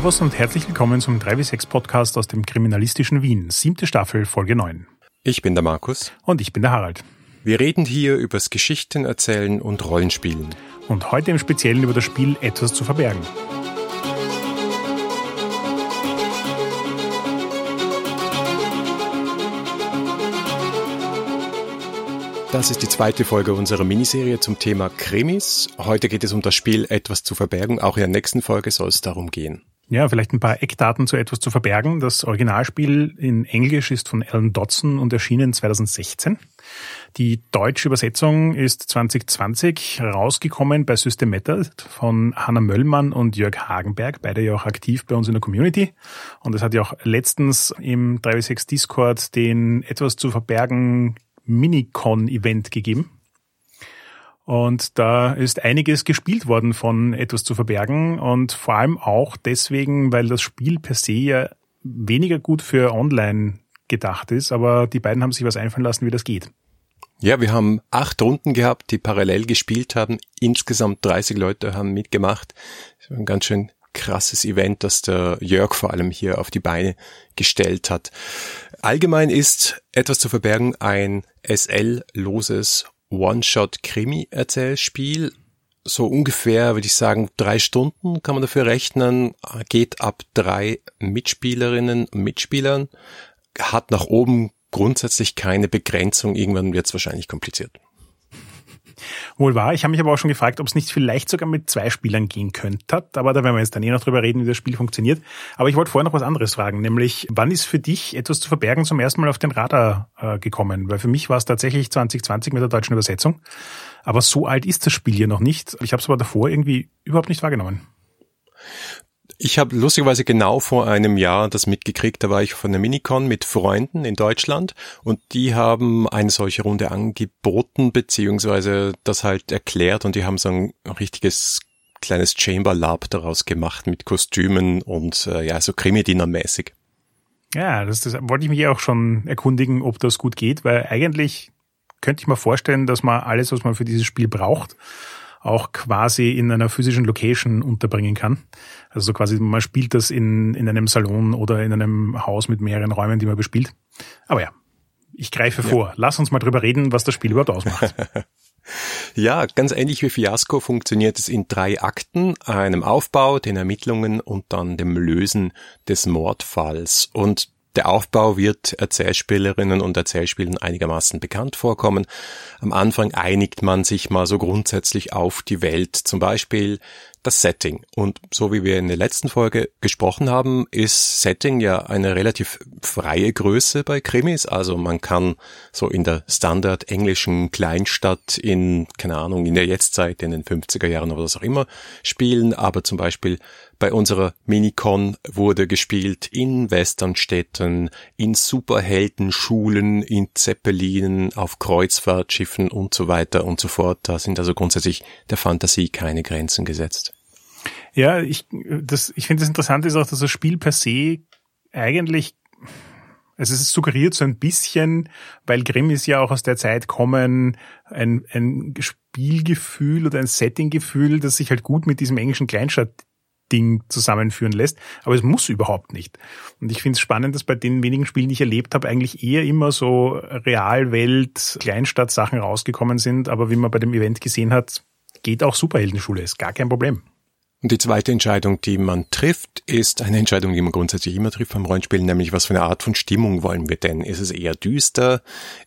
Servus und herzlich willkommen zum 3W6 Podcast aus dem kriminalistischen Wien, siebte Staffel, Folge 9. Ich bin der Markus. Und ich bin der Harald. Wir reden hier übers Geschichten erzählen und Rollenspielen. Und heute im Speziellen über das Spiel Etwas zu verbergen. Das ist die zweite Folge unserer Miniserie zum Thema Krimis. Heute geht es um das Spiel Etwas zu verbergen. Auch in der nächsten Folge soll es darum gehen. Ja, vielleicht ein paar Eckdaten zu Etwas zu verbergen. Das Originalspiel in Englisch ist von Alan Dodson und erschienen 2016. Die deutsche Übersetzung ist 2020 rausgekommen bei System Method von Hanna Möllmann und Jörg Hagenberg, beide ja auch aktiv bei uns in der Community. Und es hat ja auch letztens im 3W6 Discord den Etwas zu verbergen Minicon-Event gegeben. Und da ist einiges gespielt worden von etwas zu verbergen und vor allem auch deswegen, weil das Spiel per se ja weniger gut für online gedacht ist, aber die beiden haben sich was einfallen lassen, wie das geht. Ja, wir haben acht Runden gehabt, die parallel gespielt haben. Insgesamt 30 Leute haben mitgemacht. Ein ganz schön krasses Event, das der Jörg vor allem hier auf die Beine gestellt hat. Allgemein ist etwas zu verbergen ein SL-loses One-Shot-Krimi-Erzählspiel. So ungefähr, würde ich sagen, drei Stunden kann man dafür rechnen, geht ab drei Mitspielerinnen und Mitspielern, hat nach oben grundsätzlich keine Begrenzung, irgendwann wird es wahrscheinlich kompliziert. Wohl wahr. Ich habe mich aber auch schon gefragt, ob es nicht vielleicht sogar mit zwei Spielern gehen könnte. Aber da werden wir jetzt dann eh noch drüber reden, wie das Spiel funktioniert. Aber ich wollte vorher noch was anderes fragen, nämlich wann ist für dich etwas zu verbergen zum ersten Mal auf den Radar äh, gekommen? Weil für mich war es tatsächlich 2020 mit der deutschen Übersetzung. Aber so alt ist das Spiel hier noch nicht. Ich habe es aber davor irgendwie überhaupt nicht wahrgenommen. Ich habe lustigerweise genau vor einem Jahr das mitgekriegt. Da war ich von der Minicon mit Freunden in Deutschland und die haben eine solche Runde angeboten, beziehungsweise das halt erklärt und die haben so ein richtiges kleines Chamber Lab daraus gemacht mit Kostümen und äh, ja, so Krimi-Diener-mäßig. Ja, das, das wollte ich mich auch schon erkundigen, ob das gut geht, weil eigentlich könnte ich mir vorstellen, dass man alles, was man für dieses Spiel braucht, auch quasi in einer physischen Location unterbringen kann. Also quasi man spielt das in, in einem Salon oder in einem Haus mit mehreren Räumen, die man bespielt. Aber ja, ich greife ja. vor. Lass uns mal drüber reden, was das Spiel überhaupt ausmacht. Ja, ganz ähnlich wie Fiasco funktioniert es in drei Akten, einem Aufbau, den Ermittlungen und dann dem Lösen des Mordfalls. Und der Aufbau wird Erzählspielerinnen und Erzählspielern einigermaßen bekannt vorkommen. Am Anfang einigt man sich mal so grundsätzlich auf die Welt, zum Beispiel das Setting. Und so wie wir in der letzten Folge gesprochen haben, ist Setting ja eine relativ freie Größe bei Krimis. Also man kann so in der standard englischen Kleinstadt in, keine Ahnung, in der Jetztzeit, in den 50er Jahren oder was auch immer spielen, aber zum Beispiel bei unserer Minicon wurde gespielt in Westernstädten, in Superheldenschulen, in Zeppelinen, auf Kreuzfahrtschiffen und so weiter und so fort. Da sind also grundsätzlich der Fantasie keine Grenzen gesetzt. Ja, ich, das, ich finde es interessant ist auch, dass das Spiel per se eigentlich also es suggeriert so ein bisschen, weil Grimmis ja auch aus der Zeit kommen, ein, ein Spielgefühl oder ein Settinggefühl, das sich halt gut mit diesem englischen Kleinstadt Ding zusammenführen lässt. Aber es muss überhaupt nicht. Und ich finde es spannend, dass bei den wenigen Spielen, die ich erlebt habe, eigentlich eher immer so Realwelt, Kleinstadt-Sachen rausgekommen sind. Aber wie man bei dem Event gesehen hat, geht auch Superheldenschule, ist gar kein Problem. Und die zweite Entscheidung, die man trifft, ist eine Entscheidung, die man grundsätzlich immer trifft beim Rollenspielen, nämlich was für eine Art von Stimmung wollen wir denn? Ist es eher düster?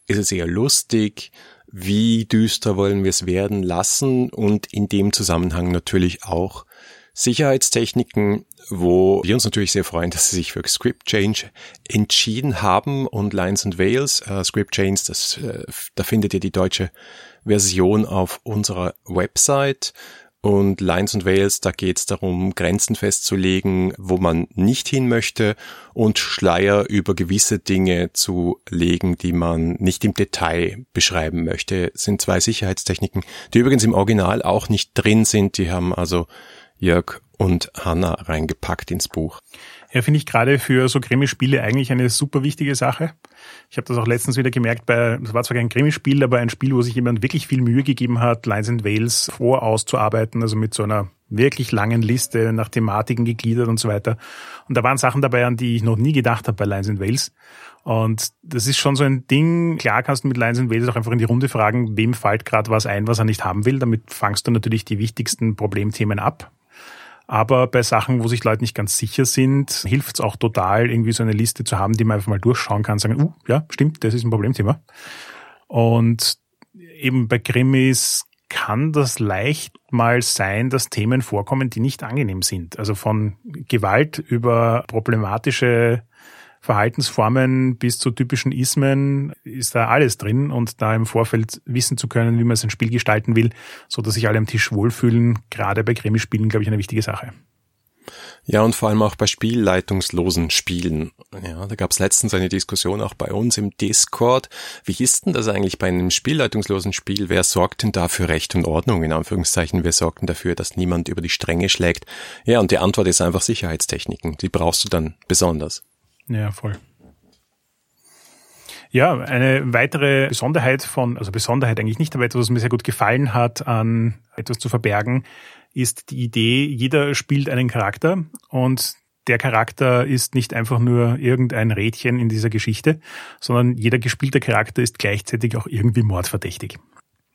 Ist es eher lustig? Wie düster wollen wir es werden lassen? Und in dem Zusammenhang natürlich auch, Sicherheitstechniken, wo wir uns natürlich sehr freuen, dass sie sich für Script Change entschieden haben und Lines and Wales, äh, Script Change, das, äh, da findet ihr die deutsche Version auf unserer Website. Und Lines and Wales, da geht es darum, Grenzen festzulegen, wo man nicht hin möchte und Schleier über gewisse Dinge zu legen, die man nicht im Detail beschreiben möchte. Das sind zwei Sicherheitstechniken, die übrigens im Original auch nicht drin sind. Die haben also Jörg und Hanna reingepackt ins Buch. Ja, finde ich gerade für so Krimi-Spiele eigentlich eine super wichtige Sache. Ich habe das auch letztens wieder gemerkt bei, das war zwar kein Krimispiel, aber ein Spiel, wo sich jemand wirklich viel Mühe gegeben hat, Lines and Wales vorauszuarbeiten, also mit so einer wirklich langen Liste nach Thematiken gegliedert und so weiter. Und da waren Sachen dabei, an die ich noch nie gedacht habe bei Lines and Wales. Und das ist schon so ein Ding. Klar kannst du mit Lines and Wales auch einfach in die Runde fragen, wem fällt gerade was ein, was er nicht haben will. Damit fangst du natürlich die wichtigsten Problemthemen ab. Aber bei Sachen, wo sich Leute nicht ganz sicher sind, hilft es auch total, irgendwie so eine Liste zu haben, die man einfach mal durchschauen kann, sagen, uh, ja, stimmt, das ist ein Problemthema. Und eben bei Krimis kann das leicht mal sein, dass Themen vorkommen, die nicht angenehm sind. Also von Gewalt über problematische Verhaltensformen bis zu typischen Ismen ist da alles drin und da im Vorfeld wissen zu können, wie man sein Spiel gestalten will, so dass sich alle am Tisch wohlfühlen, gerade bei Krimispielen, glaube ich, eine wichtige Sache. Ja, und vor allem auch bei spielleitungslosen Spielen. Ja, da gab es letztens eine Diskussion auch bei uns im Discord. Wie ist denn das eigentlich bei einem spielleitungslosen Spiel? Wer sorgt denn da für Recht und Ordnung? In Anführungszeichen, wer sorgt denn dafür, dass niemand über die Stränge schlägt? Ja, und die Antwort ist einfach Sicherheitstechniken. Die brauchst du dann besonders. Ja, voll. Ja, eine weitere Besonderheit von, also Besonderheit eigentlich nicht, aber etwas, was mir sehr gut gefallen hat, an etwas zu verbergen, ist die Idee, jeder spielt einen Charakter und der Charakter ist nicht einfach nur irgendein Rädchen in dieser Geschichte, sondern jeder gespielte Charakter ist gleichzeitig auch irgendwie mordverdächtig.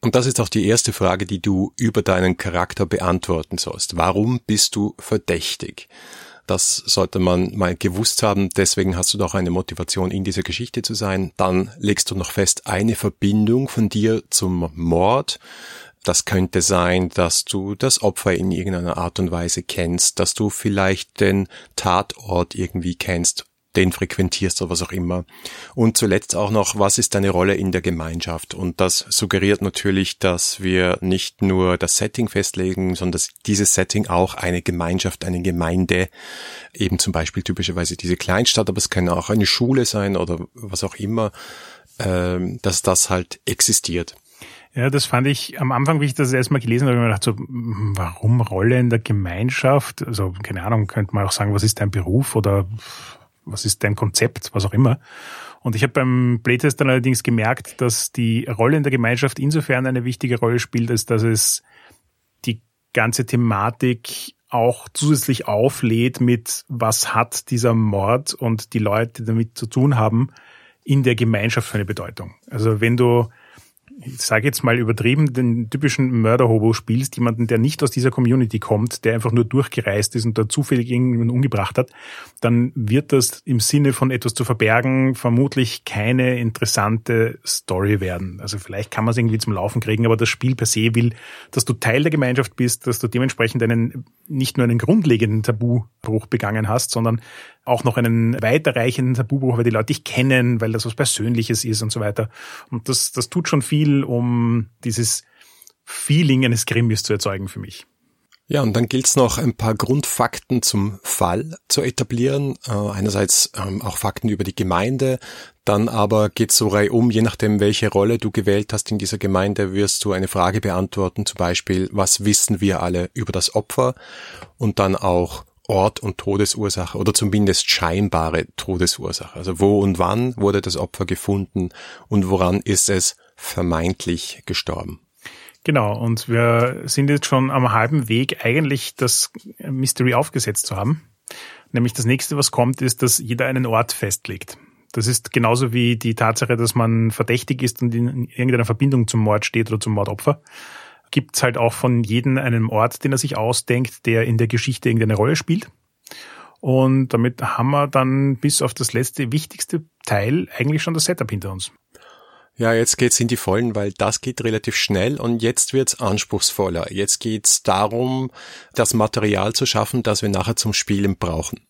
Und das ist auch die erste Frage, die du über deinen Charakter beantworten sollst. Warum bist du verdächtig? Das sollte man mal gewusst haben. Deswegen hast du doch eine Motivation, in dieser Geschichte zu sein. Dann legst du noch fest eine Verbindung von dir zum Mord. Das könnte sein, dass du das Opfer in irgendeiner Art und Weise kennst, dass du vielleicht den Tatort irgendwie kennst den frequentierst oder was auch immer. Und zuletzt auch noch, was ist deine Rolle in der Gemeinschaft? Und das suggeriert natürlich, dass wir nicht nur das Setting festlegen, sondern dass dieses Setting auch eine Gemeinschaft, eine Gemeinde, eben zum Beispiel typischerweise diese Kleinstadt, aber es kann auch eine Schule sein oder was auch immer, äh, dass das halt existiert. Ja, das fand ich am Anfang, wie ich das erstmal gelesen habe, habe ich mir gedacht, so, warum Rolle in der Gemeinschaft? Also, keine Ahnung, könnte man auch sagen, was ist dein Beruf oder was ist dein Konzept, was auch immer. Und ich habe beim Playtest dann allerdings gemerkt, dass die Rolle in der Gemeinschaft insofern eine wichtige Rolle spielt, als dass es die ganze Thematik auch zusätzlich auflädt mit, was hat dieser Mord und die Leute, die damit zu tun haben, in der Gemeinschaft für eine Bedeutung. Also wenn du ich sage jetzt mal übertrieben, den typischen Mörder-Hobo spielst, jemanden, der nicht aus dieser Community kommt, der einfach nur durchgereist ist und da zufällig irgendjemanden umgebracht hat, dann wird das im Sinne von etwas zu verbergen vermutlich keine interessante Story werden. Also vielleicht kann man es irgendwie zum Laufen kriegen, aber das Spiel per se will, dass du Teil der Gemeinschaft bist, dass du dementsprechend einen, nicht nur einen grundlegenden Tabubruch begangen hast, sondern auch noch einen weiterreichenden Tabubruch, weil die Leute dich kennen, weil das was Persönliches ist und so weiter. Und das, das tut schon viel, um dieses Feeling eines Krimis zu erzeugen für mich. Ja, und dann gilt es noch ein paar Grundfakten zum Fall zu etablieren. Äh, einerseits ähm, auch Fakten über die Gemeinde, dann aber geht so um, je nachdem, welche Rolle du gewählt hast in dieser Gemeinde, wirst du eine Frage beantworten, zum Beispiel, was wissen wir alle über das Opfer? Und dann auch, Ort und Todesursache oder zumindest scheinbare Todesursache. Also wo und wann wurde das Opfer gefunden und woran ist es vermeintlich gestorben. Genau, und wir sind jetzt schon am halben Weg, eigentlich das Mystery aufgesetzt zu haben. Nämlich das nächste, was kommt, ist, dass jeder einen Ort festlegt. Das ist genauso wie die Tatsache, dass man verdächtig ist und in irgendeiner Verbindung zum Mord steht oder zum Mordopfer gibt's halt auch von jedem einen Ort, den er sich ausdenkt, der in der Geschichte irgendeine Rolle spielt. Und damit haben wir dann bis auf das letzte wichtigste Teil eigentlich schon das Setup hinter uns. Ja, jetzt geht's in die Vollen, weil das geht relativ schnell und jetzt wird's anspruchsvoller. Jetzt geht's darum, das Material zu schaffen, das wir nachher zum Spielen brauchen.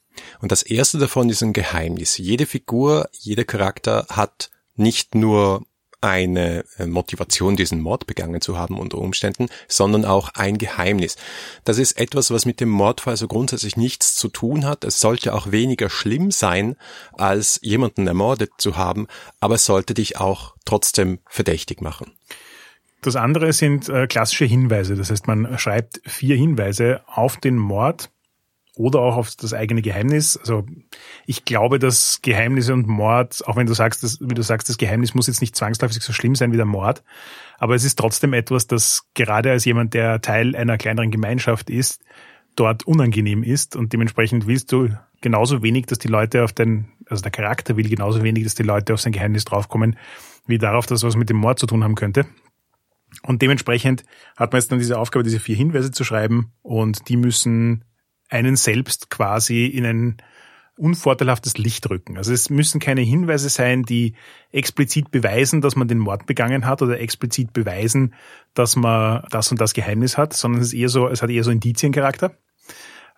Und das erste davon ist ein Geheimnis. Jede Figur, jeder Charakter hat nicht nur eine äh, Motivation, diesen Mord begangen zu haben unter Umständen, sondern auch ein Geheimnis. Das ist etwas, was mit dem Mordfall so grundsätzlich nichts zu tun hat. Es sollte auch weniger schlimm sein, als jemanden ermordet zu haben, aber es sollte dich auch trotzdem verdächtig machen. Das andere sind äh, klassische Hinweise. Das heißt, man schreibt vier Hinweise auf den Mord oder auch auf das eigene Geheimnis. Also ich glaube, dass Geheimnisse und Mord, auch wenn du sagst, dass, wie du sagst, das Geheimnis muss jetzt nicht zwangsläufig so schlimm sein wie der Mord, aber es ist trotzdem etwas, das gerade als jemand, der Teil einer kleineren Gemeinschaft ist, dort unangenehm ist und dementsprechend willst du genauso wenig, dass die Leute auf den, also der Charakter will genauso wenig, dass die Leute auf sein Geheimnis draufkommen, wie darauf, dass was mit dem Mord zu tun haben könnte. Und dementsprechend hat man jetzt dann diese Aufgabe, diese vier Hinweise zu schreiben und die müssen einen selbst quasi in ein unvorteilhaftes Licht rücken. Also es müssen keine Hinweise sein, die explizit beweisen, dass man den Mord begangen hat oder explizit beweisen, dass man das und das Geheimnis hat, sondern es ist eher so, es hat eher so Indiziencharakter.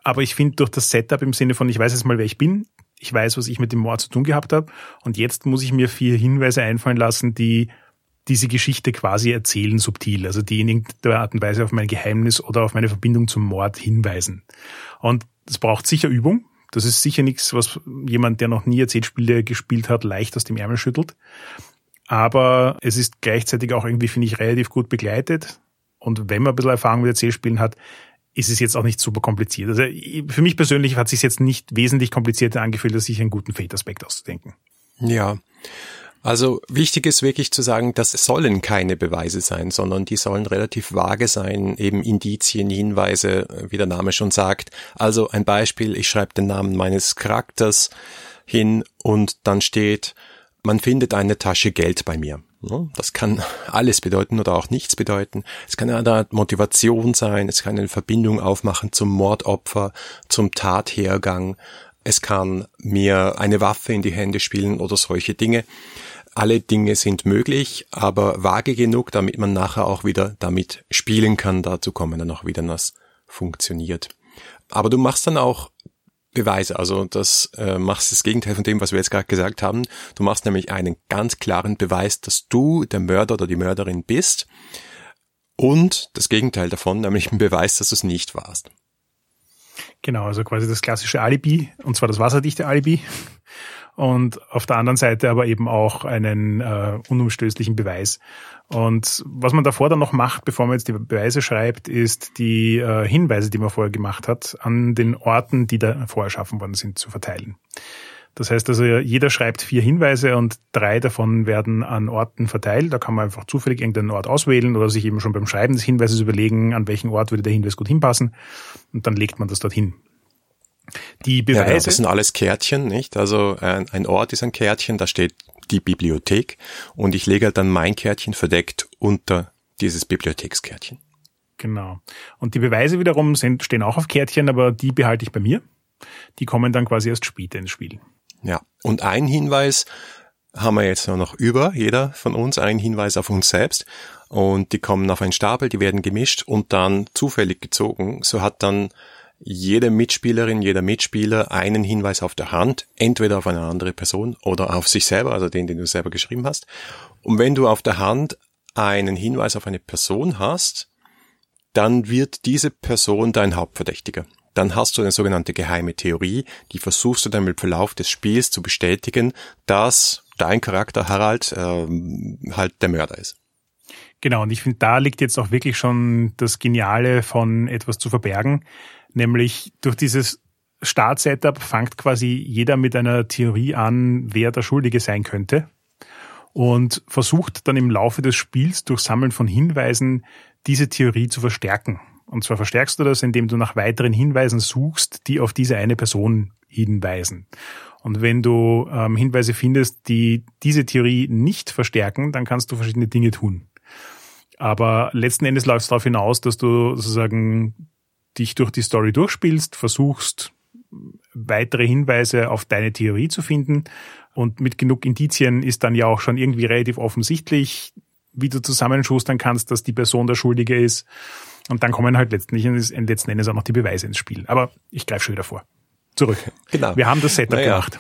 Aber ich finde durch das Setup im Sinne von, ich weiß jetzt mal, wer ich bin, ich weiß, was ich mit dem Mord zu tun gehabt habe und jetzt muss ich mir vier Hinweise einfallen lassen, die diese Geschichte quasi erzählen subtil, also die in irgendeiner Art und Weise auf mein Geheimnis oder auf meine Verbindung zum Mord hinweisen. Und es braucht sicher Übung. Das ist sicher nichts, was jemand, der noch nie Erzählspiele gespielt hat, leicht aus dem Ärmel schüttelt. Aber es ist gleichzeitig auch irgendwie, finde ich, relativ gut begleitet. Und wenn man ein bisschen Erfahrung mit Erzählspielen hat, ist es jetzt auch nicht super kompliziert. Also für mich persönlich hat es sich jetzt nicht wesentlich komplizierter angefühlt, als sich einen guten Fate-Aspekt auszudenken. Ja. Also wichtig ist wirklich zu sagen, das sollen keine Beweise sein, sondern die sollen relativ vage sein, eben Indizien, Hinweise, wie der Name schon sagt. Also ein Beispiel, ich schreibe den Namen meines Charakters hin und dann steht, man findet eine Tasche Geld bei mir. Das kann alles bedeuten oder auch nichts bedeuten. Es kann eine Art Motivation sein, es kann eine Verbindung aufmachen zum Mordopfer, zum Tathergang, es kann mir eine Waffe in die Hände spielen oder solche Dinge. Alle Dinge sind möglich, aber vage genug, damit man nachher auch wieder damit spielen kann. Dazu kommen dann auch wieder, das funktioniert. Aber du machst dann auch Beweise. Also das äh, machst das Gegenteil von dem, was wir jetzt gerade gesagt haben. Du machst nämlich einen ganz klaren Beweis, dass du der Mörder oder die Mörderin bist. Und das Gegenteil davon, nämlich ein Beweis, dass du es nicht warst. Genau, also quasi das klassische Alibi, und zwar das wasserdichte Alibi. Und auf der anderen Seite aber eben auch einen äh, unumstößlichen Beweis. Und was man davor dann noch macht, bevor man jetzt die Beweise schreibt, ist die äh, Hinweise, die man vorher gemacht hat, an den Orten, die da vorher erschaffen worden sind, zu verteilen. Das heißt also, jeder schreibt vier Hinweise und drei davon werden an Orten verteilt. Da kann man einfach zufällig irgendeinen Ort auswählen oder sich eben schon beim Schreiben des Hinweises überlegen, an welchen Ort würde der Hinweis gut hinpassen. Und dann legt man das dorthin. Die Beweise. Ja, genau, das sind alles Kärtchen, nicht? Also ein, ein Ort ist ein Kärtchen, da steht die Bibliothek und ich lege dann mein Kärtchen verdeckt unter dieses Bibliothekskärtchen. Genau. Und die Beweise wiederum sind, stehen auch auf Kärtchen, aber die behalte ich bei mir. Die kommen dann quasi erst später ins Spiel. Ja. Und ein Hinweis haben wir jetzt noch über, jeder von uns, einen Hinweis auf uns selbst. Und die kommen auf einen Stapel, die werden gemischt und dann zufällig gezogen. So hat dann jede Mitspielerin, jeder Mitspieler einen Hinweis auf der Hand, entweder auf eine andere Person oder auf sich selber, also den, den du selber geschrieben hast. Und wenn du auf der Hand einen Hinweis auf eine Person hast, dann wird diese Person dein Hauptverdächtiger. Dann hast du eine sogenannte geheime Theorie, die versuchst du dann im Verlauf des Spiels zu bestätigen, dass dein Charakter Harald äh, halt der Mörder ist. Genau, und ich finde, da liegt jetzt auch wirklich schon das Geniale von etwas zu verbergen, Nämlich durch dieses Start-Setup fängt quasi jeder mit einer Theorie an, wer der Schuldige sein könnte und versucht dann im Laufe des Spiels durch Sammeln von Hinweisen diese Theorie zu verstärken. Und zwar verstärkst du das, indem du nach weiteren Hinweisen suchst, die auf diese eine Person hinweisen. Und wenn du ähm, Hinweise findest, die diese Theorie nicht verstärken, dann kannst du verschiedene Dinge tun. Aber letzten Endes läuft es darauf hinaus, dass du sozusagen dich durch die Story durchspielst, versuchst weitere Hinweise auf deine Theorie zu finden und mit genug Indizien ist dann ja auch schon irgendwie relativ offensichtlich, wie du zusammenschustern kannst, dass die Person der Schuldige ist. Und dann kommen halt letztendlich letzten Endes auch noch die Beweise ins Spiel. Aber ich greife schon wieder vor. Zurück. Genau. Wir haben das Setup naja. gemacht.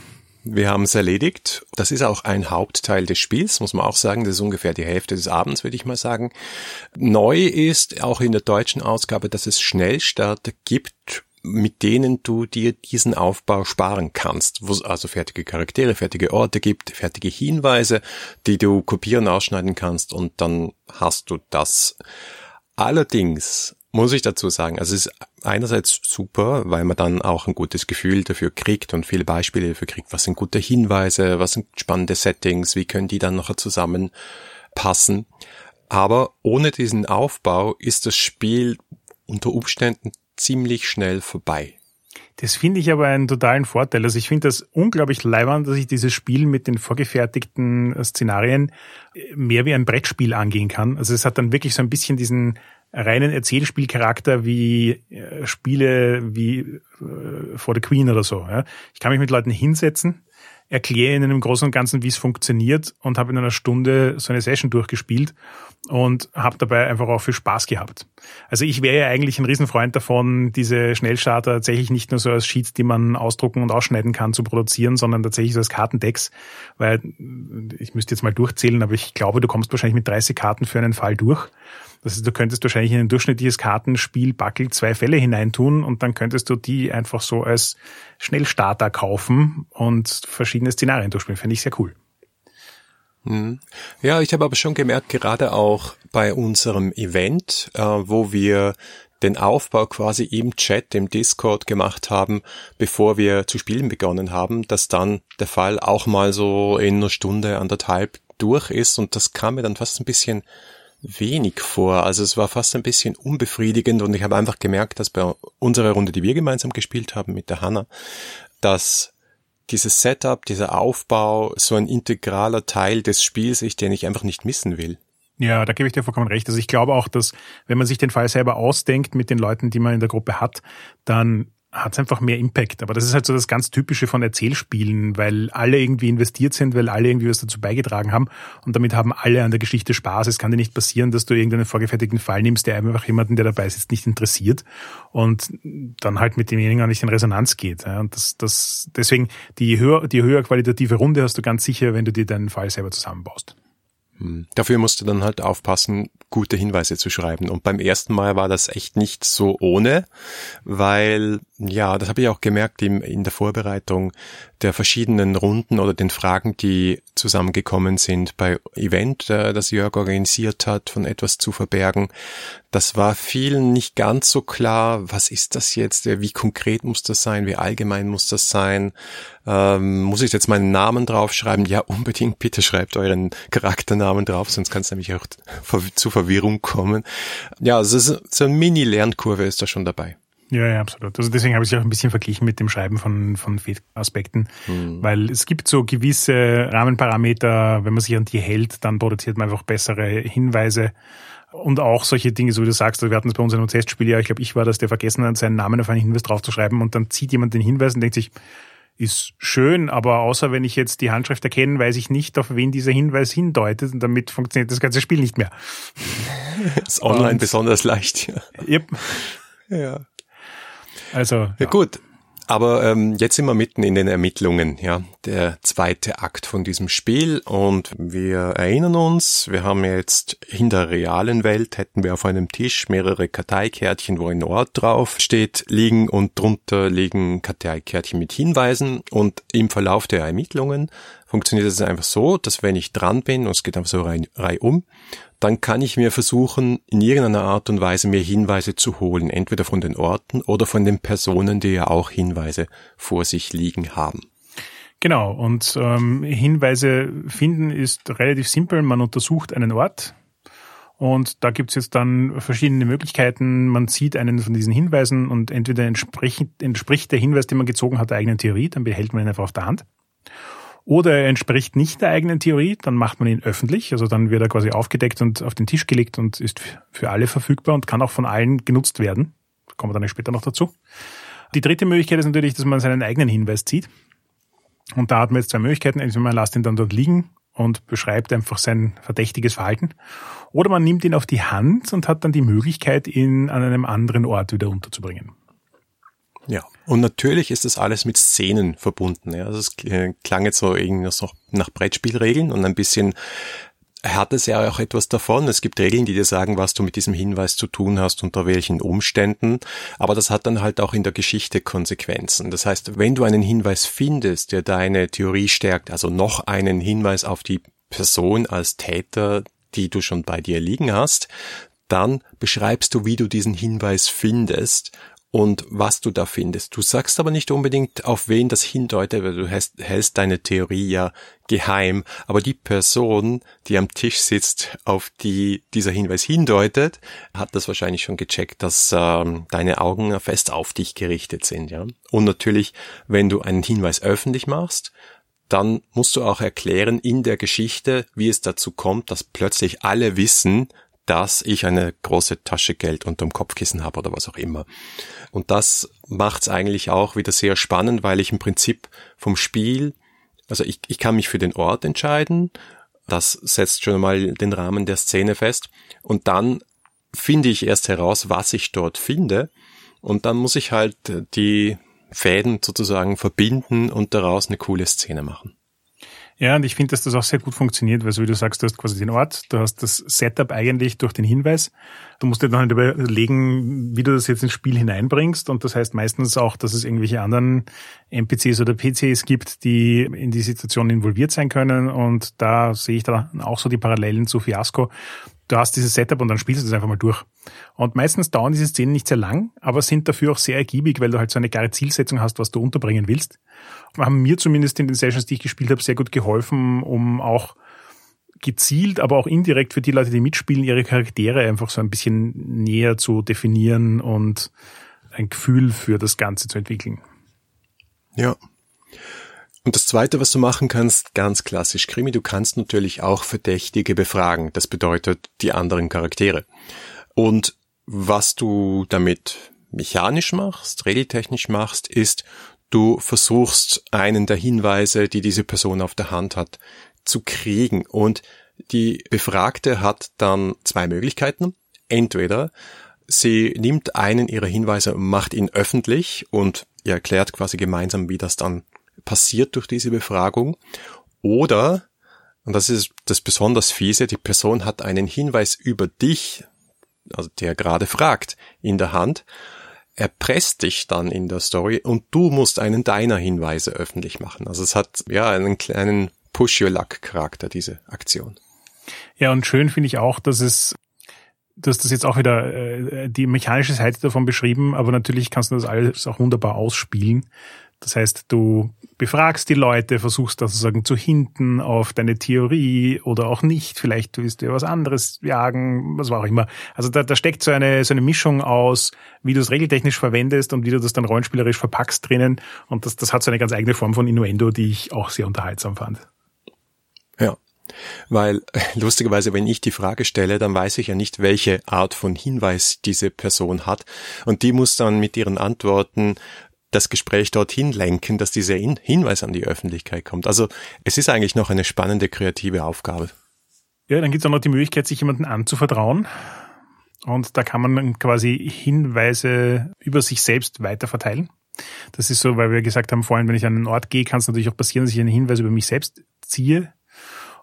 Wir haben es erledigt. Das ist auch ein Hauptteil des Spiels, muss man auch sagen. Das ist ungefähr die Hälfte des Abends, würde ich mal sagen. Neu ist auch in der deutschen Ausgabe, dass es Schnellstarter gibt, mit denen du dir diesen Aufbau sparen kannst, wo es also fertige Charaktere, fertige Orte gibt, fertige Hinweise, die du kopieren, ausschneiden kannst und dann hast du das. Allerdings muss ich dazu sagen. Also es ist einerseits super, weil man dann auch ein gutes Gefühl dafür kriegt und viele Beispiele dafür kriegt, was sind gute Hinweise, was sind spannende Settings, wie können die dann noch zusammenpassen. Aber ohne diesen Aufbau ist das Spiel unter Umständen ziemlich schnell vorbei. Das finde ich aber einen totalen Vorteil. Also ich finde das unglaublich leibend, dass ich dieses Spiel mit den vorgefertigten Szenarien mehr wie ein Brettspiel angehen kann. Also es hat dann wirklich so ein bisschen diesen reinen Erzählspielcharakter wie äh, Spiele wie äh, For the Queen oder so. Ja. Ich kann mich mit Leuten hinsetzen, erkläre ihnen im Großen und Ganzen, wie es funktioniert und habe in einer Stunde so eine Session durchgespielt und habe dabei einfach auch viel Spaß gehabt. Also ich wäre ja eigentlich ein Riesenfreund davon, diese Schnellstarter tatsächlich nicht nur so als Sheets, die man ausdrucken und ausschneiden kann, zu produzieren, sondern tatsächlich so als Kartendecks, weil ich müsste jetzt mal durchzählen, aber ich glaube, du kommst wahrscheinlich mit 30 Karten für einen Fall durch. Das heißt, du könntest wahrscheinlich in ein durchschnittliches Kartenspiel Backel zwei Fälle hineintun und dann könntest du die einfach so als Schnellstarter kaufen und verschiedene Szenarien durchspielen. Finde ich sehr cool. Mhm. Ja, ich habe aber schon gemerkt, gerade auch bei unserem Event, äh, wo wir den Aufbau quasi im Chat, im Discord gemacht haben, bevor wir zu spielen begonnen haben, dass dann der Fall auch mal so in einer Stunde, anderthalb durch ist und das kam mir dann fast ein bisschen wenig vor. Also es war fast ein bisschen unbefriedigend und ich habe einfach gemerkt, dass bei unserer Runde, die wir gemeinsam gespielt haben mit der Hanna, dass dieses Setup, dieser Aufbau so ein integraler Teil des Spiels ist, den ich einfach nicht missen will. Ja, da gebe ich dir vollkommen recht. Also ich glaube auch, dass wenn man sich den Fall selber ausdenkt mit den Leuten, die man in der Gruppe hat, dann hat es einfach mehr Impact. Aber das ist halt so das ganz Typische von Erzählspielen, weil alle irgendwie investiert sind, weil alle irgendwie was dazu beigetragen haben und damit haben alle an der Geschichte Spaß. Es kann dir nicht passieren, dass du irgendeinen vorgefertigten Fall nimmst, der einfach jemanden, der dabei sitzt, nicht interessiert und dann halt mit demjenigen auch nicht in Resonanz geht. Und das, das, deswegen die höher, die höher qualitative Runde hast du ganz sicher, wenn du dir deinen Fall selber zusammenbaust. Hm. Dafür musst du dann halt aufpassen, gute Hinweise zu schreiben. Und beim ersten Mal war das echt nicht so ohne, weil, ja, das habe ich auch gemerkt in, in der Vorbereitung der verschiedenen Runden oder den Fragen, die zusammengekommen sind bei Event, äh, das Jörg organisiert hat, von etwas zu verbergen. Das war vielen nicht ganz so klar, was ist das jetzt, wie konkret muss das sein, wie allgemein muss das sein, ähm, muss ich jetzt meinen Namen draufschreiben? Ja, unbedingt, bitte schreibt euren Charakternamen drauf, sonst kann es nämlich auch zu Verwirrung kommen. Ja, also so eine Mini-Lernkurve ist da schon dabei. Ja, ja, absolut. Also deswegen habe ich es auch ein bisschen verglichen mit dem Schreiben von, von Aspekten, mhm. weil es gibt so gewisse Rahmenparameter, wenn man sich an die hält, dann produziert man einfach bessere Hinweise. Und auch solche Dinge, so wie du sagst, wir hatten es bei uns in einem Testspiel, ja, ich glaube, ich war das, der vergessen hat, seinen Namen auf einen Hinweis draufzuschreiben und dann zieht jemand den Hinweis und denkt sich, ist schön, aber außer wenn ich jetzt die Handschrift erkenne, weiß ich nicht, auf wen dieser Hinweis hindeutet und damit funktioniert das ganze Spiel nicht mehr. ist online und, besonders leicht. Ja. Yep. Ja. Also. Ja, ja gut. Aber ähm, jetzt sind wir mitten in den Ermittlungen, ja, der zweite Akt von diesem Spiel. Und wir erinnern uns, wir haben jetzt in der realen Welt hätten wir auf einem Tisch mehrere Karteikärtchen, wo ein Ort drauf steht, liegen und drunter liegen Karteikärtchen mit Hinweisen. Und im Verlauf der Ermittlungen funktioniert es einfach so, dass wenn ich dran bin und es geht einfach so rein, rein um, dann kann ich mir versuchen, in irgendeiner Art und Weise mir Hinweise zu holen, entweder von den Orten oder von den Personen, die ja auch Hinweise vor sich liegen haben. Genau, und ähm, Hinweise finden ist relativ simpel. Man untersucht einen Ort und da gibt's jetzt dann verschiedene Möglichkeiten. Man sieht einen von diesen Hinweisen und entweder entspricht, entspricht der Hinweis, den man gezogen hat, der eigenen Theorie, dann behält man ihn einfach auf der Hand. Oder er entspricht nicht der eigenen Theorie, dann macht man ihn öffentlich, also dann wird er quasi aufgedeckt und auf den Tisch gelegt und ist für alle verfügbar und kann auch von allen genutzt werden. kommen wir dann später noch dazu. Die dritte Möglichkeit ist natürlich, dass man seinen eigenen Hinweis zieht. Und da hat man jetzt zwei Möglichkeiten. Entweder man lässt ihn dann dort liegen und beschreibt einfach sein verdächtiges Verhalten. Oder man nimmt ihn auf die Hand und hat dann die Möglichkeit, ihn an einem anderen Ort wieder unterzubringen. Ja, und natürlich ist das alles mit Szenen verbunden. Ja. Also es klang jetzt so irgendwie so nach Brettspielregeln und ein bisschen hat es ja auch etwas davon. Es gibt Regeln, die dir sagen, was du mit diesem Hinweis zu tun hast, unter welchen Umständen. Aber das hat dann halt auch in der Geschichte Konsequenzen. Das heißt, wenn du einen Hinweis findest, der deine Theorie stärkt, also noch einen Hinweis auf die Person als Täter, die du schon bei dir liegen hast, dann beschreibst du, wie du diesen Hinweis findest und was du da findest. Du sagst aber nicht unbedingt, auf wen das hindeutet, weil du hältst, hältst deine Theorie ja geheim. Aber die Person, die am Tisch sitzt, auf die dieser Hinweis hindeutet, hat das wahrscheinlich schon gecheckt, dass ähm, deine Augen fest auf dich gerichtet sind. Ja? Und natürlich, wenn du einen Hinweis öffentlich machst, dann musst du auch erklären in der Geschichte, wie es dazu kommt, dass plötzlich alle wissen, dass ich eine große Tasche Geld unterm Kopfkissen habe oder was auch immer. Und das macht es eigentlich auch wieder sehr spannend, weil ich im Prinzip vom Spiel, also ich, ich kann mich für den Ort entscheiden, das setzt schon mal den Rahmen der Szene fest und dann finde ich erst heraus, was ich dort finde und dann muss ich halt die Fäden sozusagen verbinden und daraus eine coole Szene machen. Ja, und ich finde, dass das auch sehr gut funktioniert, weil so wie du sagst, du hast quasi den Ort, du hast das Setup eigentlich durch den Hinweis. Du musst dir dann halt überlegen, wie du das jetzt ins Spiel hineinbringst. Und das heißt meistens auch, dass es irgendwelche anderen NPCs oder PCs gibt, die in die Situation involviert sein können. Und da sehe ich dann auch so die Parallelen zu Fiasco du hast dieses Setup und dann spielst du das einfach mal durch. Und meistens dauern diese Szenen nicht sehr lang, aber sind dafür auch sehr ergiebig, weil du halt so eine klare Zielsetzung hast, was du unterbringen willst. Haben mir zumindest in den Sessions, die ich gespielt habe, sehr gut geholfen, um auch gezielt, aber auch indirekt für die Leute, die mitspielen, ihre Charaktere einfach so ein bisschen näher zu definieren und ein Gefühl für das Ganze zu entwickeln. Ja, und das Zweite, was du machen kannst, ganz klassisch Krimi, du kannst natürlich auch Verdächtige befragen. Das bedeutet die anderen Charaktere. Und was du damit mechanisch machst, regeltechnisch machst, ist, du versuchst einen der Hinweise, die diese Person auf der Hand hat, zu kriegen. Und die Befragte hat dann zwei Möglichkeiten. Entweder sie nimmt einen ihrer Hinweise und macht ihn öffentlich und ihr erklärt quasi gemeinsam, wie das dann passiert durch diese Befragung. Oder, und das ist das besonders fiese, die Person hat einen Hinweis über dich, also der gerade fragt, in der Hand, erpresst dich dann in der Story und du musst einen deiner Hinweise öffentlich machen. Also es hat ja einen kleinen Push-Your-Luck-Charakter, diese Aktion. Ja, und schön finde ich auch, dass es du hast das jetzt auch wieder äh, die mechanische Seite davon beschrieben, aber natürlich kannst du das alles auch wunderbar ausspielen. Das heißt, du befragst die Leute, versuchst da sozusagen zu hinten auf deine Theorie oder auch nicht. Vielleicht willst du ja was anderes jagen, was war auch immer. Also da, da steckt so eine, so eine Mischung aus, wie du es regeltechnisch verwendest und wie du das dann rollenspielerisch verpackst drinnen. Und das, das hat so eine ganz eigene Form von Innuendo, die ich auch sehr unterhaltsam fand. Ja. Weil lustigerweise, wenn ich die Frage stelle, dann weiß ich ja nicht, welche Art von Hinweis diese Person hat. Und die muss dann mit ihren Antworten das Gespräch dorthin lenken, dass dieser Hinweis an die Öffentlichkeit kommt. Also es ist eigentlich noch eine spannende kreative Aufgabe. Ja, dann gibt es auch noch die Möglichkeit, sich jemanden anzuvertrauen. Und da kann man quasi Hinweise über sich selbst weiterverteilen. Das ist so, weil wir gesagt haben vorhin, wenn ich an einen Ort gehe, kann es natürlich auch passieren, dass ich einen Hinweis über mich selbst ziehe.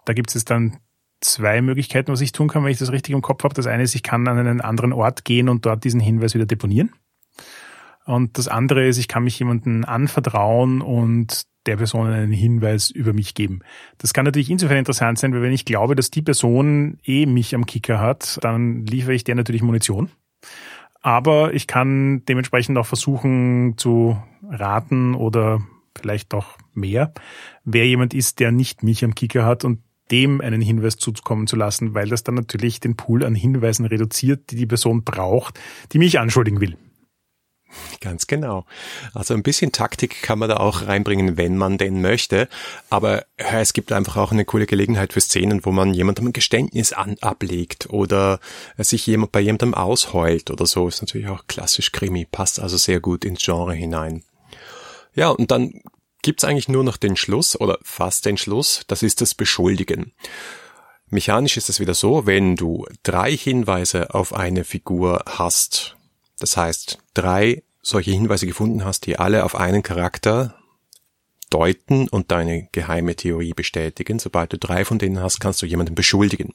Da gibt es dann zwei Möglichkeiten, was ich tun kann, wenn ich das richtig im Kopf habe. Das eine ist, ich kann an einen anderen Ort gehen und dort diesen Hinweis wieder deponieren. Und das andere ist, ich kann mich jemandem anvertrauen und der Person einen Hinweis über mich geben. Das kann natürlich insofern interessant sein, weil wenn ich glaube, dass die Person eh mich am Kicker hat, dann liefere ich der natürlich Munition. Aber ich kann dementsprechend auch versuchen zu raten oder vielleicht auch mehr, wer jemand ist, der nicht mich am Kicker hat und dem einen Hinweis zukommen zu lassen, weil das dann natürlich den Pool an Hinweisen reduziert, die die Person braucht, die mich anschuldigen will. Ganz genau. Also ein bisschen Taktik kann man da auch reinbringen, wenn man denn möchte. Aber es gibt einfach auch eine coole Gelegenheit für Szenen, wo man jemandem ein Geständnis an, ablegt oder sich jemand bei jemandem ausheult oder so. Ist natürlich auch klassisch Krimi, passt also sehr gut ins Genre hinein. Ja, und dann gibt's eigentlich nur noch den Schluss oder fast den Schluss. Das ist das Beschuldigen. Mechanisch ist es wieder so, wenn du drei Hinweise auf eine Figur hast, das heißt, drei solche Hinweise gefunden hast, die alle auf einen Charakter deuten und deine geheime Theorie bestätigen. Sobald du drei von denen hast, kannst du jemanden beschuldigen.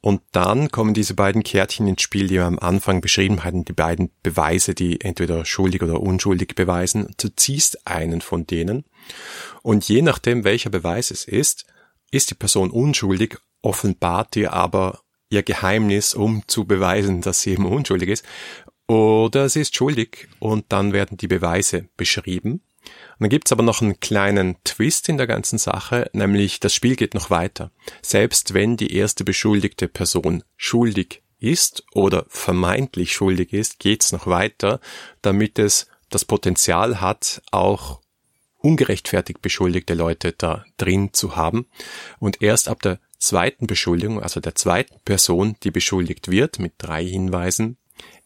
Und dann kommen diese beiden Kärtchen ins Spiel, die wir am Anfang beschrieben hatten, die beiden Beweise, die entweder schuldig oder unschuldig beweisen. Du ziehst einen von denen. Und je nachdem, welcher Beweis es ist, ist die Person unschuldig, offenbart dir aber ihr Geheimnis, um zu beweisen, dass sie eben unschuldig ist. Oder sie ist schuldig und dann werden die Beweise beschrieben. Und dann gibt's aber noch einen kleinen Twist in der ganzen Sache, nämlich das Spiel geht noch weiter. Selbst wenn die erste beschuldigte Person schuldig ist oder vermeintlich schuldig ist, geht's noch weiter, damit es das Potenzial hat, auch ungerechtfertigt beschuldigte Leute da drin zu haben. Und erst ab der zweiten Beschuldigung, also der zweiten Person, die beschuldigt wird, mit drei Hinweisen,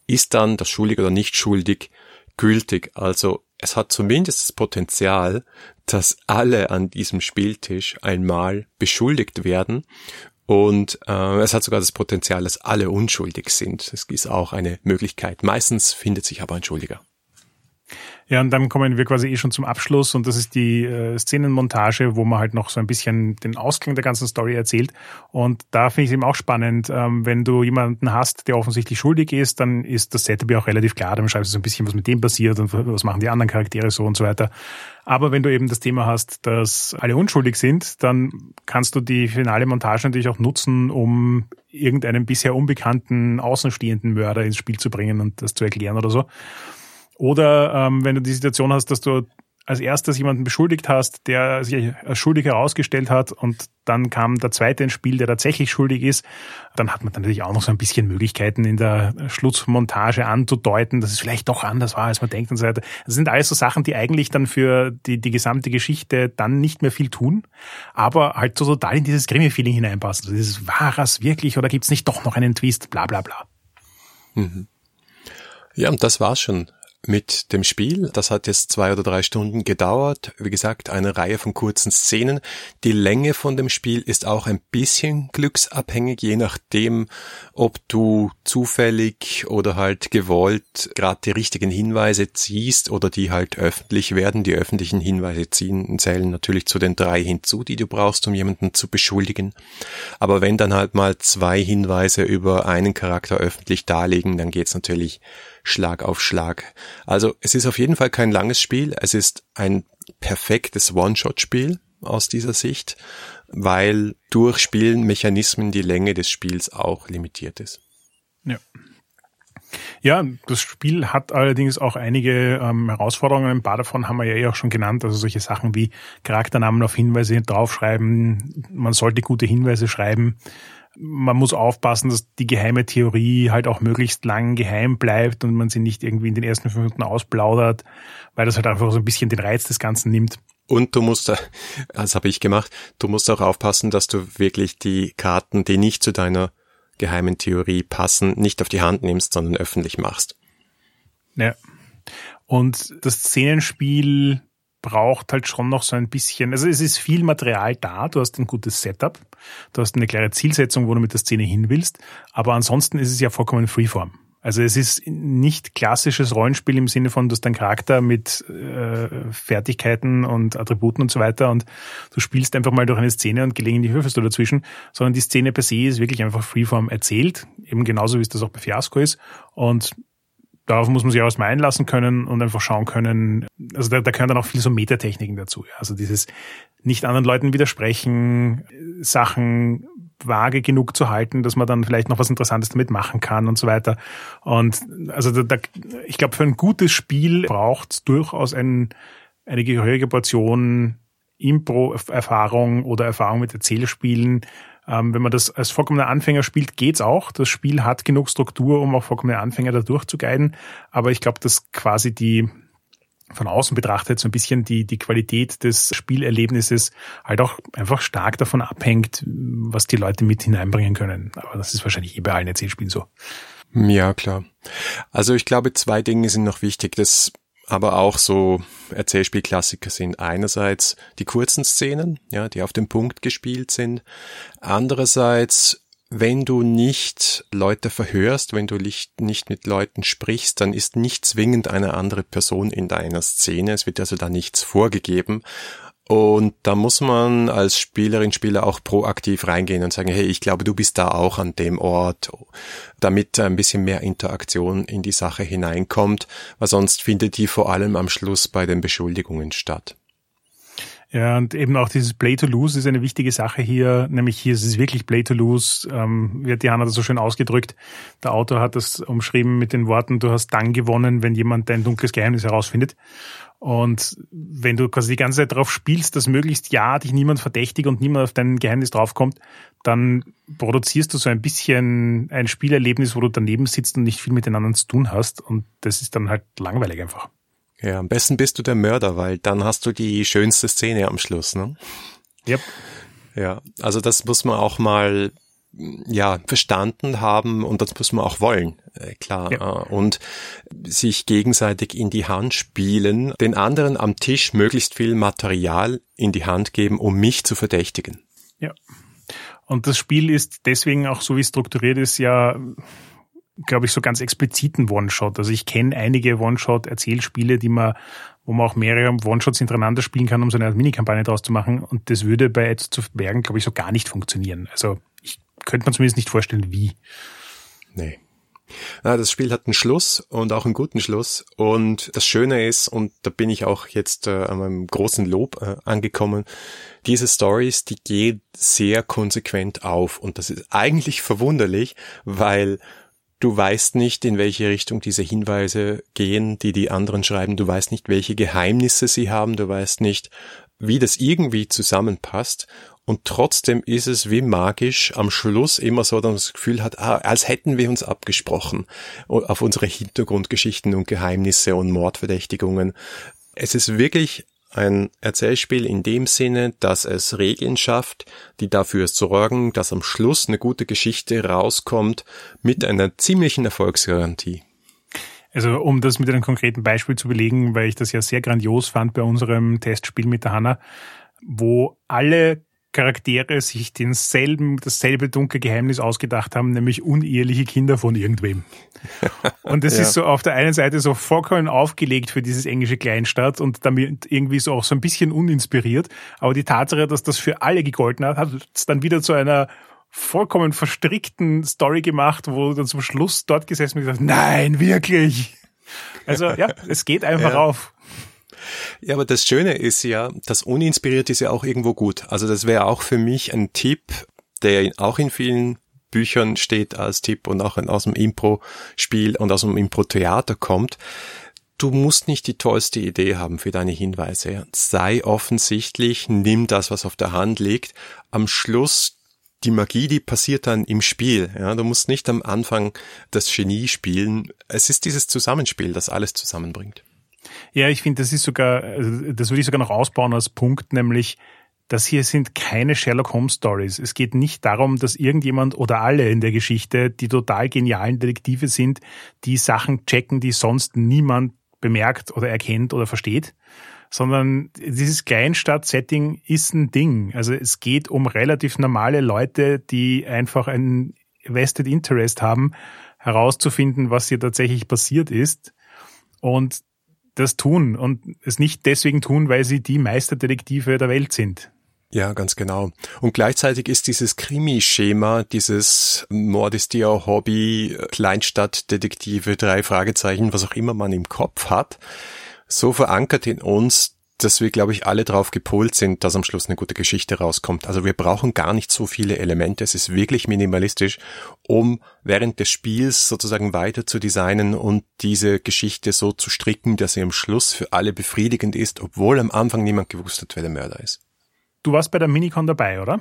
ist dann das schuldig oder nicht schuldig gültig. Also es hat zumindest das Potenzial, dass alle an diesem Spieltisch einmal beschuldigt werden und äh, es hat sogar das Potenzial, dass alle unschuldig sind. Das ist auch eine Möglichkeit. Meistens findet sich aber ein Schuldiger. Ja, und dann kommen wir quasi eh schon zum Abschluss und das ist die äh, Szenenmontage, wo man halt noch so ein bisschen den Ausklang der ganzen Story erzählt. Und da finde ich es eben auch spannend, ähm, wenn du jemanden hast, der offensichtlich schuldig ist, dann ist das Setup ja auch relativ klar. Dann schreibst du so ein bisschen, was mit dem passiert und was machen die anderen Charaktere so und so weiter. Aber wenn du eben das Thema hast, dass alle unschuldig sind, dann kannst du die finale Montage natürlich auch nutzen, um irgendeinen bisher unbekannten außenstehenden Mörder ins Spiel zu bringen und das zu erklären oder so. Oder ähm, wenn du die Situation hast, dass du als erstes jemanden beschuldigt hast, der sich als schuldig herausgestellt hat und dann kam der zweite ins Spiel, der tatsächlich schuldig ist, dann hat man dann natürlich auch noch so ein bisschen Möglichkeiten in der Schlussmontage anzudeuten, dass es vielleicht doch anders war, als man denkt und so weiter. Das sind alles so Sachen, die eigentlich dann für die, die gesamte Geschichte dann nicht mehr viel tun, aber halt so total in dieses Krimi-Feeling hineinpassen. Also dieses, war es wirklich oder gibt's nicht doch noch einen Twist, bla bla bla. Mhm. Ja, und das war's schon mit dem Spiel. Das hat jetzt zwei oder drei Stunden gedauert. Wie gesagt, eine Reihe von kurzen Szenen. Die Länge von dem Spiel ist auch ein bisschen glücksabhängig, je nachdem, ob du zufällig oder halt gewollt gerade die richtigen Hinweise ziehst oder die halt öffentlich werden. Die öffentlichen Hinweise ziehen, zählen natürlich zu den drei hinzu, die du brauchst, um jemanden zu beschuldigen. Aber wenn dann halt mal zwei Hinweise über einen Charakter öffentlich darlegen, dann geht's natürlich Schlag auf Schlag. Also es ist auf jeden Fall kein langes Spiel. Es ist ein perfektes One-Shot-Spiel aus dieser Sicht, weil durch Spielmechanismen die Länge des Spiels auch limitiert ist. Ja. Ja, das Spiel hat allerdings auch einige ähm, Herausforderungen. Ein paar davon haben wir ja eh auch schon genannt. Also solche Sachen wie Charakternamen auf Hinweise draufschreiben. Man sollte gute Hinweise schreiben man muss aufpassen, dass die geheime Theorie halt auch möglichst lang geheim bleibt und man sie nicht irgendwie in den ersten fünf Minuten ausplaudert, weil das halt einfach so ein bisschen den Reiz des Ganzen nimmt. Und du musst, das habe ich gemacht, du musst auch aufpassen, dass du wirklich die Karten, die nicht zu deiner geheimen Theorie passen, nicht auf die Hand nimmst, sondern öffentlich machst. Ja. Und das Szenenspiel braucht halt schon noch so ein bisschen, also es ist viel Material da, du hast ein gutes Setup, du hast eine klare Zielsetzung, wo du mit der Szene hin willst, aber ansonsten ist es ja vollkommen Freeform. Also es ist nicht klassisches Rollenspiel im Sinne von, du hast einen Charakter mit äh, Fertigkeiten und Attributen und so weiter und du spielst einfach mal durch eine Szene und gelegentlich würfelst du dazwischen, sondern die Szene per se ist wirklich einfach Freeform erzählt, eben genauso wie es das auch bei Fiasco ist und darauf muss man sich auch mal einlassen können und einfach schauen können. Also da, da gehören dann auch viel so Metatechniken dazu. Also dieses nicht anderen Leuten widersprechen, Sachen vage genug zu halten, dass man dann vielleicht noch was Interessantes damit machen kann und so weiter. Und also da, da, ich glaube, für ein gutes Spiel braucht durchaus ein, eine gehörige Portion Impro-Erfahrung oder Erfahrung mit Erzählspielen, ähm, wenn man das als vollkommener Anfänger spielt, geht's auch. Das Spiel hat genug Struktur, um auch vollkommene Anfänger da durchzuguiden. Aber ich glaube, dass quasi die von außen betrachtet so ein bisschen die, die Qualität des Spielerlebnisses halt auch einfach stark davon abhängt, was die Leute mit hineinbringen können. Aber das ist wahrscheinlich eh bei allen Erzählspielen so. Ja, klar. Also ich glaube, zwei Dinge sind noch wichtig. Das aber auch so Erzählspielklassiker sind einerseits die kurzen Szenen, ja, die auf den Punkt gespielt sind. Andererseits, wenn du nicht Leute verhörst, wenn du nicht, nicht mit Leuten sprichst, dann ist nicht zwingend eine andere Person in deiner Szene. Es wird also da nichts vorgegeben. Und da muss man als Spielerin, Spieler auch proaktiv reingehen und sagen, hey, ich glaube, du bist da auch an dem Ort, damit ein bisschen mehr Interaktion in die Sache hineinkommt, weil sonst findet die vor allem am Schluss bei den Beschuldigungen statt. Ja, und eben auch dieses Play to Lose ist eine wichtige Sache hier, nämlich hier ist es wirklich Play to Lose, ähm, wird Diana das so schön ausgedrückt. Der Autor hat das umschrieben mit den Worten, du hast dann gewonnen, wenn jemand dein dunkles Geheimnis herausfindet. Und wenn du quasi die ganze Zeit darauf spielst, dass möglichst ja dich niemand verdächtigt und niemand auf dein Geheimnis draufkommt, dann produzierst du so ein bisschen ein Spielerlebnis, wo du daneben sitzt und nicht viel mit den anderen zu tun hast. Und das ist dann halt langweilig einfach. Ja, am besten bist du der Mörder, weil dann hast du die schönste Szene am Schluss, ne? Yep. Ja, also das muss man auch mal ja verstanden haben und das muss man auch wollen, äh, klar. Ja. Äh, und sich gegenseitig in die Hand spielen, den anderen am Tisch möglichst viel Material in die Hand geben, um mich zu verdächtigen. Ja. Und das Spiel ist deswegen auch so wie strukturiert ist ja glaube ich, so ganz expliziten One-Shot. Also ich kenne einige One-Shot-Erzählspiele, die man, wo man auch mehrere One-Shots hintereinander spielen kann, um so eine Mini-Kampagne draus zu machen. Und das würde bei Edge zu Bergen, glaube ich, so gar nicht funktionieren. Also könnte mir zumindest nicht vorstellen, wie. Nee. Na, das Spiel hat einen Schluss und auch einen guten Schluss. Und das Schöne ist, und da bin ich auch jetzt äh, an meinem großen Lob äh, angekommen, diese Stories, die gehen sehr konsequent auf. Und das ist eigentlich verwunderlich, weil Du weißt nicht, in welche Richtung diese Hinweise gehen, die die anderen schreiben. Du weißt nicht, welche Geheimnisse sie haben. Du weißt nicht, wie das irgendwie zusammenpasst. Und trotzdem ist es wie magisch am Schluss immer so, dass man das Gefühl hat, ah, als hätten wir uns abgesprochen auf unsere Hintergrundgeschichten und Geheimnisse und Mordverdächtigungen. Es ist wirklich ein Erzählspiel in dem Sinne, dass es Regeln schafft, die dafür sorgen, dass am Schluss eine gute Geschichte rauskommt mit einer ziemlichen Erfolgsgarantie. Also um das mit einem konkreten Beispiel zu belegen, weil ich das ja sehr grandios fand bei unserem Testspiel mit der Hanna, wo alle Charaktere sich denselben, dasselbe dunkle Geheimnis ausgedacht haben, nämlich uneheliche Kinder von irgendwem. Und das ja. ist so auf der einen Seite so vollkommen aufgelegt für dieses englische Kleinstadt und damit irgendwie so auch so ein bisschen uninspiriert. Aber die Tatsache, dass das für alle gegolten hat, hat es dann wieder zu einer vollkommen verstrickten Story gemacht, wo dann zum Schluss dort gesessen und gesagt, nein, wirklich. Also ja, es geht einfach ja. auf. Ja, aber das Schöne ist ja, das uninspiriert ist ja auch irgendwo gut. Also das wäre auch für mich ein Tipp, der auch in vielen Büchern steht als Tipp und auch aus dem Impro-Spiel und aus dem Impro-Theater kommt. Du musst nicht die tollste Idee haben für deine Hinweise. Sei offensichtlich, nimm das, was auf der Hand liegt. Am Schluss die Magie, die passiert dann im Spiel. Ja, du musst nicht am Anfang das Genie spielen. Es ist dieses Zusammenspiel, das alles zusammenbringt. Ja, ich finde, das ist sogar, also das würde ich sogar noch ausbauen als Punkt, nämlich, das hier sind keine Sherlock Holmes Stories. Es geht nicht darum, dass irgendjemand oder alle in der Geschichte die total genialen Detektive sind, die Sachen checken, die sonst niemand bemerkt oder erkennt oder versteht, sondern dieses Kleinstadt-Setting ist ein Ding. Also es geht um relativ normale Leute, die einfach ein vested interest haben, herauszufinden, was hier tatsächlich passiert ist. Und das tun und es nicht deswegen tun, weil sie die Meisterdetektive der Welt sind. Ja, ganz genau. Und gleichzeitig ist dieses Krimi-Schema, dieses Mord ist ihr Hobby, Kleinstadtdetektive, drei Fragezeichen, was auch immer man im Kopf hat, so verankert in uns, dass wir, glaube ich, alle drauf gepolt sind, dass am Schluss eine gute Geschichte rauskommt. Also wir brauchen gar nicht so viele Elemente. Es ist wirklich minimalistisch, um während des Spiels sozusagen weiter zu designen und diese Geschichte so zu stricken, dass sie am Schluss für alle befriedigend ist, obwohl am Anfang niemand gewusst hat, wer der Mörder ist. Du warst bei der Minicon dabei, oder?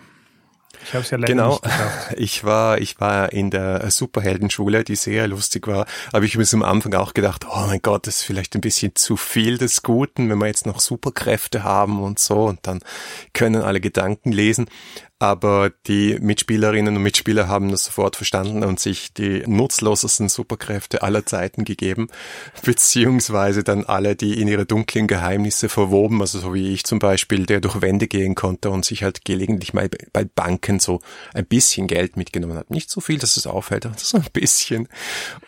Ich habe es ja leider genau. nicht geschafft. Ich war, ich war in der Superheldenschule, die sehr lustig war. Aber ich habe mir am Anfang auch gedacht, oh mein Gott, das ist vielleicht ein bisschen zu viel des Guten, wenn wir jetzt noch Superkräfte haben und so. Und dann können alle Gedanken lesen aber die Mitspielerinnen und Mitspieler haben das sofort verstanden und sich die nutzlosesten Superkräfte aller Zeiten gegeben, beziehungsweise dann alle, die in ihre dunklen Geheimnisse verwoben, also so wie ich zum Beispiel, der durch Wände gehen konnte und sich halt gelegentlich mal bei Banken so ein bisschen Geld mitgenommen hat. Nicht so viel, dass es auffällt, aber so ein bisschen.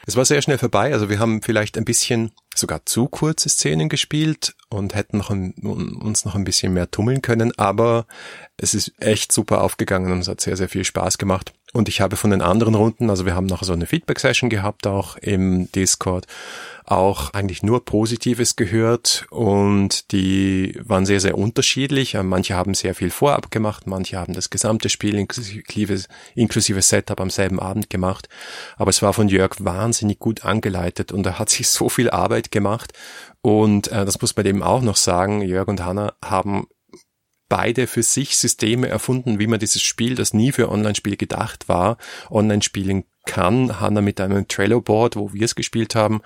Es war sehr schnell vorbei, also wir haben vielleicht ein bisschen sogar zu kurze Szenen gespielt und hätten noch ein, uns noch ein bisschen mehr tummeln können, aber es ist echt super aufgegangen und es hat sehr, sehr viel Spaß gemacht. Und ich habe von den anderen Runden, also wir haben noch so eine Feedback-Session gehabt, auch im Discord, auch eigentlich nur Positives gehört und die waren sehr, sehr unterschiedlich. Manche haben sehr viel vorab gemacht, manche haben das gesamte Spiel inklusive, inklusive Setup am selben Abend gemacht. Aber es war von Jörg wahnsinnig gut angeleitet und er hat sich so viel Arbeit gemacht. Und äh, das muss man eben auch noch sagen, Jörg und Hanna haben beide für sich Systeme erfunden, wie man dieses Spiel, das nie für Online-Spiel gedacht war, online spielen kann. Hanna mit einem Trello-Board, wo wir es gespielt haben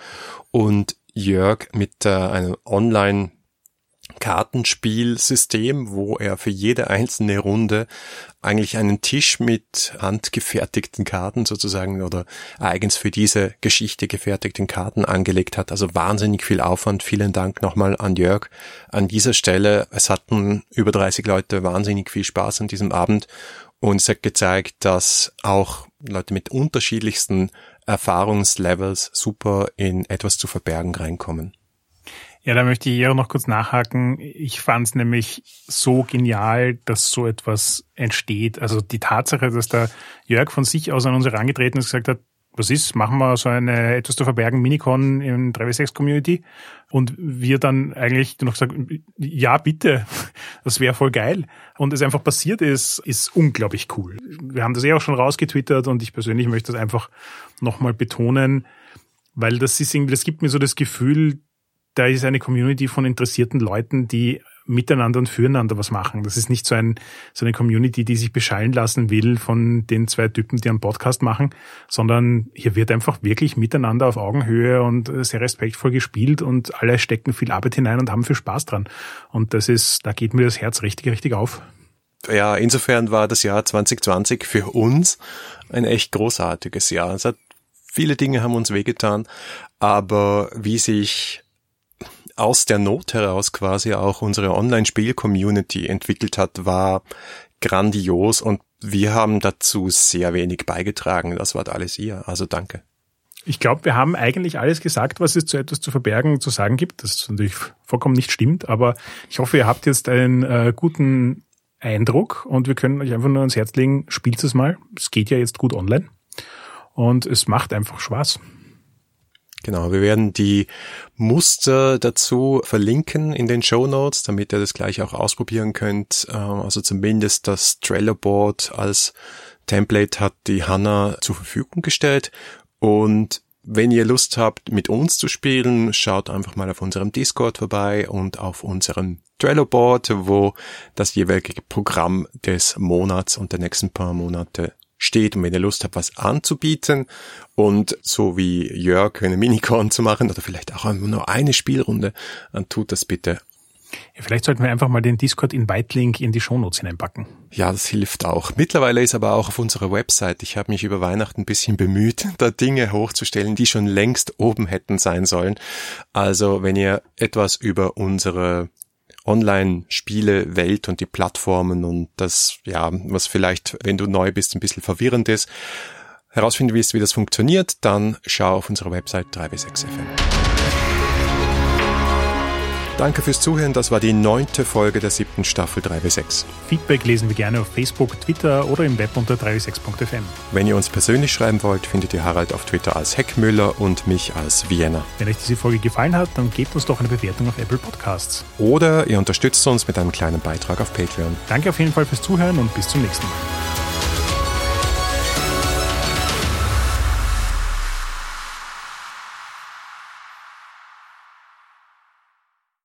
und Jörg mit äh, einem Online- Kartenspielsystem, wo er für jede einzelne Runde eigentlich einen Tisch mit handgefertigten Karten sozusagen oder eigens für diese Geschichte gefertigten Karten angelegt hat. Also wahnsinnig viel Aufwand. Vielen Dank nochmal an Jörg an dieser Stelle. Es hatten über 30 Leute wahnsinnig viel Spaß an diesem Abend und es hat gezeigt, dass auch Leute mit unterschiedlichsten Erfahrungslevels super in etwas zu verbergen reinkommen. Ja, da möchte ich eher noch kurz nachhaken. Ich fand es nämlich so genial, dass so etwas entsteht. Also die Tatsache, dass der Jörg von sich aus an uns herangetreten ist und gesagt hat, was ist, machen wir so eine etwas zu verbergen Minicon in 3W6 Community und wir dann eigentlich noch gesagt, ja bitte, das wäre voll geil und es einfach passiert ist, ist unglaublich cool. Wir haben das eh auch schon rausgetwittert und ich persönlich möchte das einfach nochmal betonen, weil das ist irgendwie, das gibt mir so das Gefühl, da ist eine Community von interessierten Leuten, die miteinander und füreinander was machen. Das ist nicht so, ein, so eine Community, die sich beschallen lassen will von den zwei Typen, die einen Podcast machen, sondern hier wird einfach wirklich miteinander auf Augenhöhe und sehr respektvoll gespielt und alle stecken viel Arbeit hinein und haben viel Spaß dran. Und das ist, da geht mir das Herz richtig, richtig auf. Ja, insofern war das Jahr 2020 für uns ein echt großartiges Jahr. Es hat viele Dinge haben uns wehgetan, aber wie sich aus der Not heraus quasi auch unsere Online-Spiel-Community entwickelt hat, war grandios und wir haben dazu sehr wenig beigetragen. Das war alles ihr. Also danke. Ich glaube, wir haben eigentlich alles gesagt, was es zu etwas zu verbergen zu sagen gibt. Das natürlich vollkommen nicht stimmt, aber ich hoffe, ihr habt jetzt einen äh, guten Eindruck und wir können euch einfach nur ans Herz legen, spielt es mal. Es geht ja jetzt gut online und es macht einfach Spaß. Genau, wir werden die Muster dazu verlinken in den Show Notes, damit ihr das gleich auch ausprobieren könnt. Ähm, also zumindest das Trailer Board als Template hat die Hanna zur Verfügung gestellt. Und wenn ihr Lust habt, mit uns zu spielen, schaut einfach mal auf unserem Discord vorbei und auf unserem Trello Board, wo das jeweilige Programm des Monats und der nächsten paar Monate steht und wenn ihr Lust habt, was anzubieten und so wie Jörg eine Minicon zu machen oder vielleicht auch nur eine Spielrunde, dann tut das bitte. Ja, vielleicht sollten wir einfach mal den Discord-Invite-Link in die Shownotes hineinpacken. Ja, das hilft auch. Mittlerweile ist aber auch auf unserer Website, ich habe mich über Weihnachten ein bisschen bemüht, da Dinge hochzustellen, die schon längst oben hätten sein sollen. Also wenn ihr etwas über unsere Online-Spiele-Welt und die Plattformen und das, ja, was vielleicht, wenn du neu bist, ein bisschen verwirrend ist, herausfinden willst, wie das funktioniert, dann schau auf unsere Website 3w6fm. Danke fürs Zuhören. Das war die neunte Folge der siebten Staffel 3W6. Feedback lesen wir gerne auf Facebook, Twitter oder im Web unter 3w6.fm. Wenn ihr uns persönlich schreiben wollt, findet ihr Harald auf Twitter als Heckmüller und mich als Vienna. Wenn euch diese Folge gefallen hat, dann gebt uns doch eine Bewertung auf Apple Podcasts. Oder ihr unterstützt uns mit einem kleinen Beitrag auf Patreon. Danke auf jeden Fall fürs Zuhören und bis zum nächsten Mal.